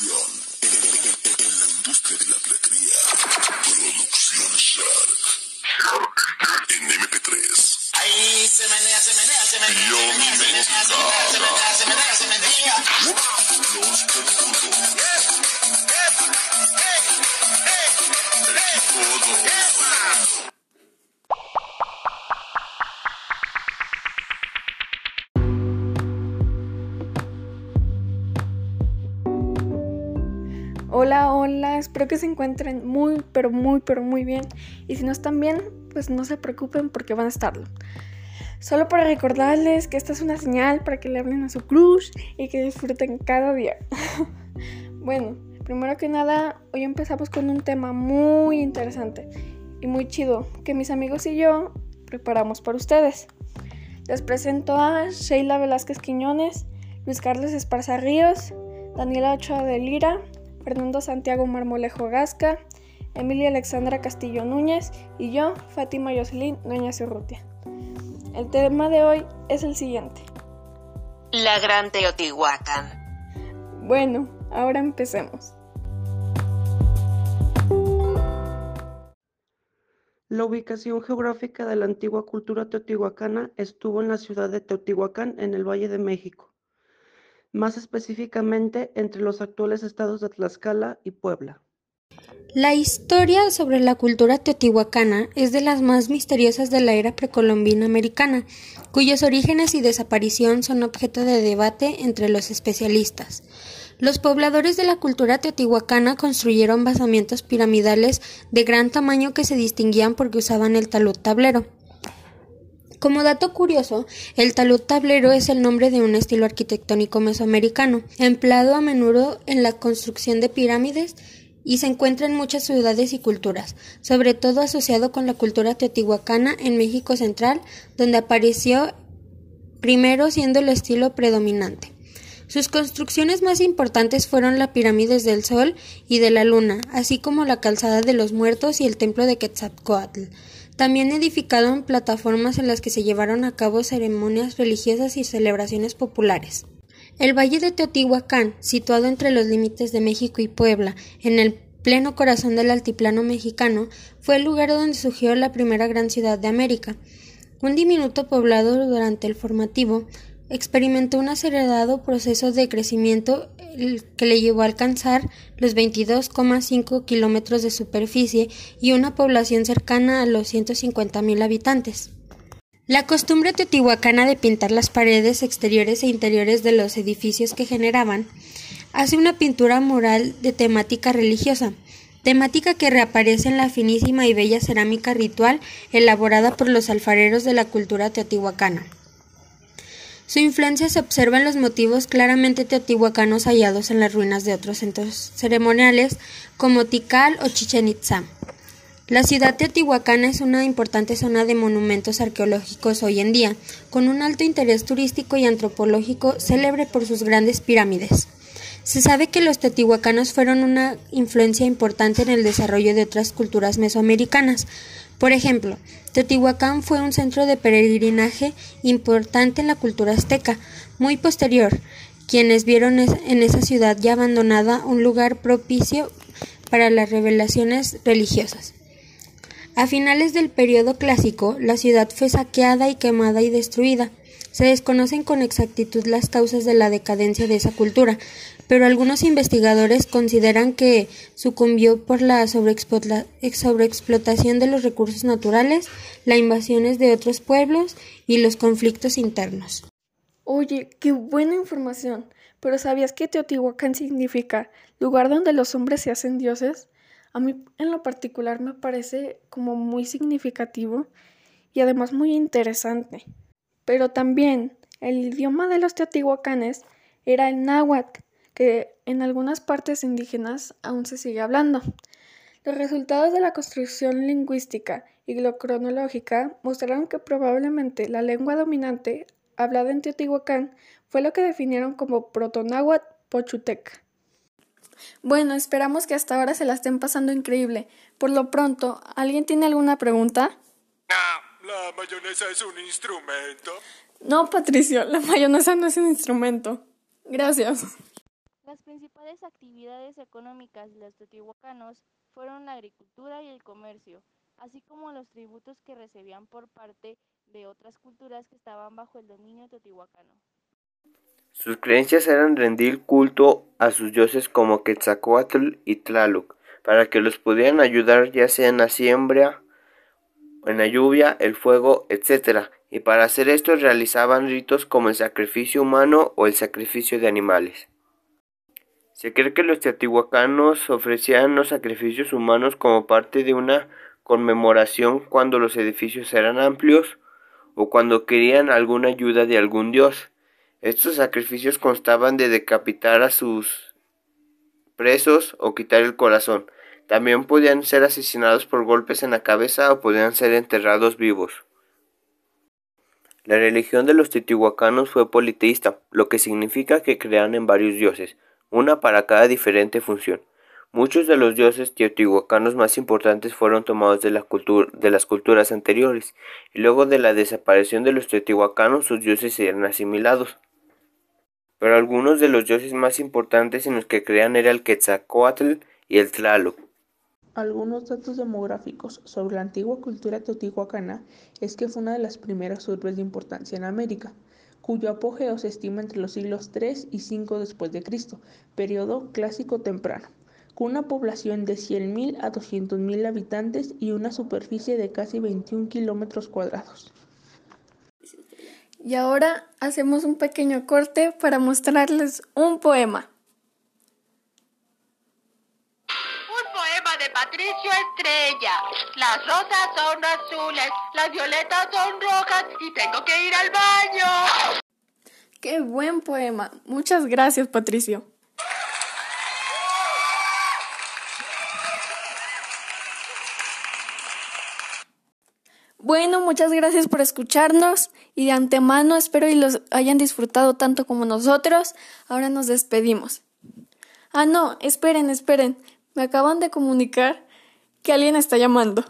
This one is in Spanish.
innovación en, en- en la industria de la piratería. Producción Shark. En MP3. Ahí se menea, se menea, se menea, Yo se menea, se menea, se menea, se menea, se menea, Hola, hola, espero que se encuentren muy, pero muy, pero muy bien. Y si no están bien, pues no se preocupen porque van a estarlo. Solo para recordarles que esta es una señal para que le hablen a su crush y que disfruten cada día. bueno, primero que nada, hoy empezamos con un tema muy interesante y muy chido que mis amigos y yo preparamos para ustedes. Les presento a Sheila Velázquez Quiñones, Luis Carlos Esparza Ríos, Daniela Ochoa de Lira, Fernando Santiago Marmolejo Gasca, Emilia Alexandra Castillo Núñez y yo, Fátima Jocelyn Núñez Urrutia. El tema de hoy es el siguiente. La Gran Teotihuacán. Bueno, ahora empecemos. La ubicación geográfica de la antigua cultura teotihuacana estuvo en la ciudad de Teotihuacán, en el Valle de México, más específicamente entre los actuales estados de Tlaxcala y Puebla. La historia sobre la cultura teotihuacana es de las más misteriosas de la era precolombina americana, cuyos orígenes y desaparición son objeto de debate entre los especialistas. Los pobladores de la cultura teotihuacana construyeron basamientos piramidales de gran tamaño que se distinguían porque usaban el talud tablero. Como dato curioso, el talud tablero es el nombre de un estilo arquitectónico mesoamericano, empleado a menudo en la construcción de pirámides y se encuentra en muchas ciudades y culturas, sobre todo asociado con la cultura teotihuacana en México Central, donde apareció primero siendo el estilo predominante. Sus construcciones más importantes fueron las pirámides del Sol y de la Luna, así como la calzada de los muertos y el templo de Quetzalcoatl. También edificaron plataformas en las que se llevaron a cabo ceremonias religiosas y celebraciones populares. El Valle de Teotihuacán, situado entre los límites de México y Puebla, en el pleno corazón del altiplano mexicano, fue el lugar donde surgió la primera gran ciudad de América. Un diminuto poblado durante el formativo experimentó un acelerado proceso de crecimiento que le llevó a alcanzar los 22,5 kilómetros de superficie y una población cercana a los 150.000 habitantes. La costumbre teotihuacana de pintar las paredes exteriores e interiores de los edificios que generaban hace una pintura mural de temática religiosa, temática que reaparece en la finísima y bella cerámica ritual elaborada por los alfareros de la cultura teotihuacana. Su influencia se observa en los motivos claramente teotihuacanos hallados en las ruinas de otros centros ceremoniales como Tikal o Chichen Itza. La ciudad teotihuacana es una importante zona de monumentos arqueológicos hoy en día, con un alto interés turístico y antropológico célebre por sus grandes pirámides. Se sabe que los teotihuacanos fueron una influencia importante en el desarrollo de otras culturas mesoamericanas. Por ejemplo, Teotihuacán fue un centro de peregrinaje importante en la cultura azteca, muy posterior, quienes vieron en esa ciudad ya abandonada un lugar propicio para las revelaciones religiosas. A finales del periodo clásico, la ciudad fue saqueada y quemada y destruida. Se desconocen con exactitud las causas de la decadencia de esa cultura, pero algunos investigadores consideran que sucumbió por la sobreexplota sobreexplotación de los recursos naturales, las invasiones de otros pueblos y los conflictos internos. Oye, qué buena información. Pero ¿sabías que Teotihuacán significa lugar donde los hombres se hacen dioses? A mí en lo particular me parece como muy significativo y además muy interesante. Pero también el idioma de los teotihuacanes era el náhuatl, que en algunas partes indígenas aún se sigue hablando. Los resultados de la construcción lingüística y cronológica mostraron que probablemente la lengua dominante hablada en Teotihuacán fue lo que definieron como protonáhuatl pochuteca. Bueno, esperamos que hasta ahora se la estén pasando increíble. Por lo pronto, ¿alguien tiene alguna pregunta? La mayonesa es un instrumento. No, Patricio, la mayonesa no es un instrumento. Gracias. Las principales actividades económicas de los teotihuacanos fueron la agricultura y el comercio, así como los tributos que recibían por parte de otras culturas que estaban bajo el dominio teotihuacano. Sus creencias eran rendir culto a sus dioses como Quetzalcoatl y Tlaloc, para que los pudieran ayudar ya sea en la siembra, en la lluvia, el fuego, etc. Y para hacer esto realizaban ritos como el sacrificio humano o el sacrificio de animales. Se cree que los teotihuacanos ofrecían los sacrificios humanos como parte de una conmemoración cuando los edificios eran amplios o cuando querían alguna ayuda de algún dios. Estos sacrificios constaban de decapitar a sus presos o quitar el corazón. También podían ser asesinados por golpes en la cabeza o podían ser enterrados vivos. La religión de los teotihuacanos fue politeísta, lo que significa que creían en varios dioses una para cada diferente función. Muchos de los dioses teotihuacanos más importantes fueron tomados de, la de las culturas anteriores, y luego de la desaparición de los teotihuacanos sus dioses eran asimilados. Pero algunos de los dioses más importantes en los que creían era el Quetzalcoatl y el Tlaloc. Algunos datos demográficos sobre la antigua cultura teotihuacana es que fue una de las primeras urbes de importancia en América cuyo apogeo se estima entre los siglos III y V después de Cristo, periodo clásico temprano, con una población de 100.000 a 200.000 habitantes y una superficie de casi 21 kilómetros cuadrados. Y ahora hacemos un pequeño corte para mostrarles un poema. Un poema de Patricio Estrella. Las rosas son azules, las violetas son rojas y tengo que ir al baño. Qué buen poema. Muchas gracias, Patricio. Bueno, muchas gracias por escucharnos y de antemano espero y los hayan disfrutado tanto como nosotros. Ahora nos despedimos. Ah, no, esperen, esperen. Me acaban de comunicar que alguien está llamando.